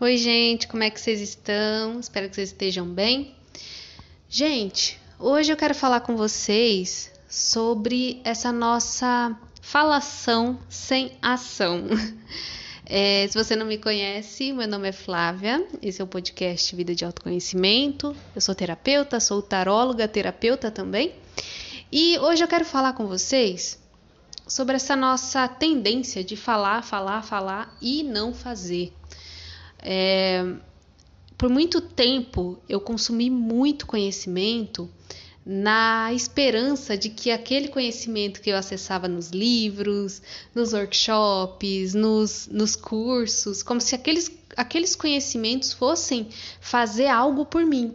Oi, gente, como é que vocês estão? Espero que vocês estejam bem. Gente, hoje eu quero falar com vocês sobre essa nossa falação sem ação. É, se você não me conhece, meu nome é Flávia, esse é o podcast Vida de Autoconhecimento. Eu sou terapeuta, sou taróloga, terapeuta também. E hoje eu quero falar com vocês sobre essa nossa tendência de falar, falar, falar e não fazer. É, por muito tempo eu consumi muito conhecimento na esperança de que aquele conhecimento que eu acessava nos livros, nos workshops, nos, nos cursos, como se aqueles, aqueles conhecimentos fossem fazer algo por mim.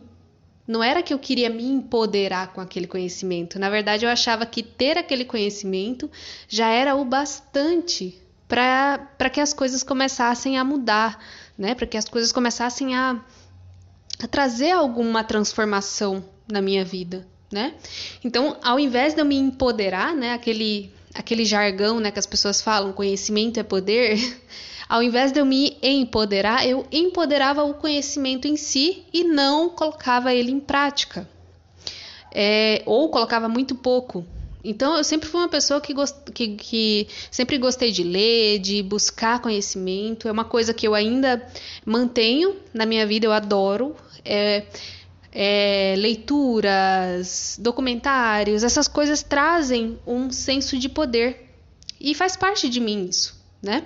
Não era que eu queria me empoderar com aquele conhecimento. Na verdade, eu achava que ter aquele conhecimento já era o bastante para que as coisas começassem a mudar, né? Para que as coisas começassem a, a trazer alguma transformação na minha vida, né? Então, ao invés de eu me empoderar, né? Aquele aquele jargão, né? Que as pessoas falam, conhecimento é poder. Ao invés de eu me empoderar, eu empoderava o conhecimento em si e não colocava ele em prática. É, ou colocava muito pouco, então, eu sempre fui uma pessoa que, gost... que, que, sempre gostei de ler, de buscar conhecimento. É uma coisa que eu ainda mantenho na minha vida, eu adoro. É, é, leituras, documentários, essas coisas trazem um senso de poder. E faz parte de mim isso, né?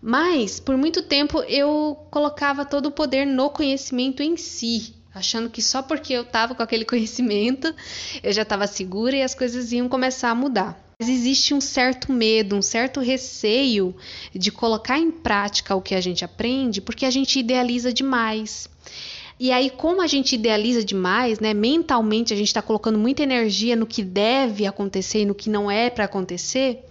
Mas, por muito tempo, eu colocava todo o poder no conhecimento em si achando que só porque eu estava com aquele conhecimento eu já estava segura e as coisas iam começar a mudar. Mas existe um certo medo, um certo receio de colocar em prática o que a gente aprende, porque a gente idealiza demais. E aí, como a gente idealiza demais, né, mentalmente a gente está colocando muita energia no que deve acontecer e no que não é para acontecer,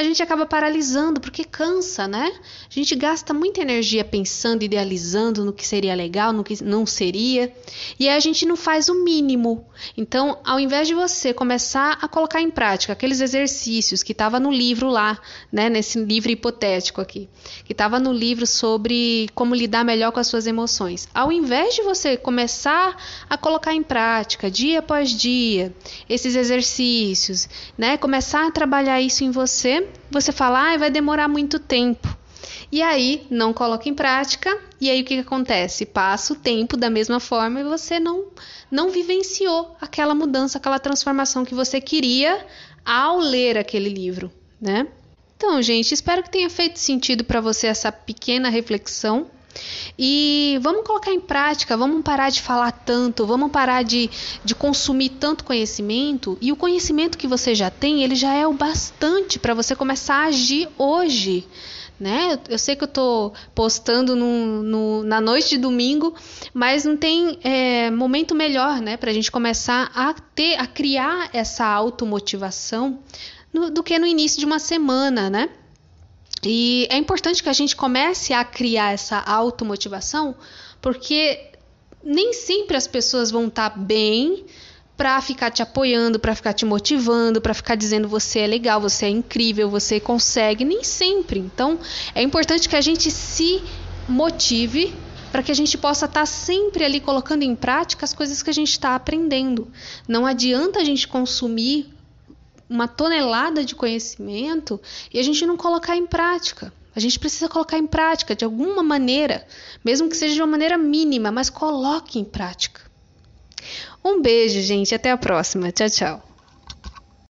a gente acaba paralisando, porque cansa, né? A gente gasta muita energia pensando, idealizando no que seria legal, no que não seria, e aí a gente não faz o mínimo. Então, ao invés de você começar a colocar em prática aqueles exercícios que estava no livro lá, né, nesse livro hipotético aqui, que estava no livro sobre como lidar melhor com as suas emoções, ao invés de você começar a colocar em prática dia após dia esses exercícios, né, começar a trabalhar isso em você, você fala, ah, vai demorar muito tempo. E aí não coloca em prática, e aí o que, que acontece? Passa o tempo da mesma forma e você não, não vivenciou aquela mudança, aquela transformação que você queria ao ler aquele livro, né? Então, gente, espero que tenha feito sentido para você essa pequena reflexão. E vamos colocar em prática, vamos parar de falar tanto, vamos parar de, de consumir tanto conhecimento. E o conhecimento que você já tem, ele já é o bastante para você começar a agir hoje. Né? Eu sei que eu estou postando no, no, na noite de domingo, mas não tem é, momento melhor né, para a gente começar a ter, a criar essa automotivação no, do que no início de uma semana, né? E é importante que a gente comece a criar essa automotivação, porque nem sempre as pessoas vão estar tá bem para ficar te apoiando, para ficar te motivando, para ficar dizendo você é legal, você é incrível, você consegue, nem sempre. Então, é importante que a gente se motive para que a gente possa estar tá sempre ali colocando em prática as coisas que a gente está aprendendo. Não adianta a gente consumir uma tonelada de conhecimento e a gente não colocar em prática. A gente precisa colocar em prática de alguma maneira, mesmo que seja de uma maneira mínima, mas coloque em prática. Um beijo, gente. Até a próxima. Tchau, tchau.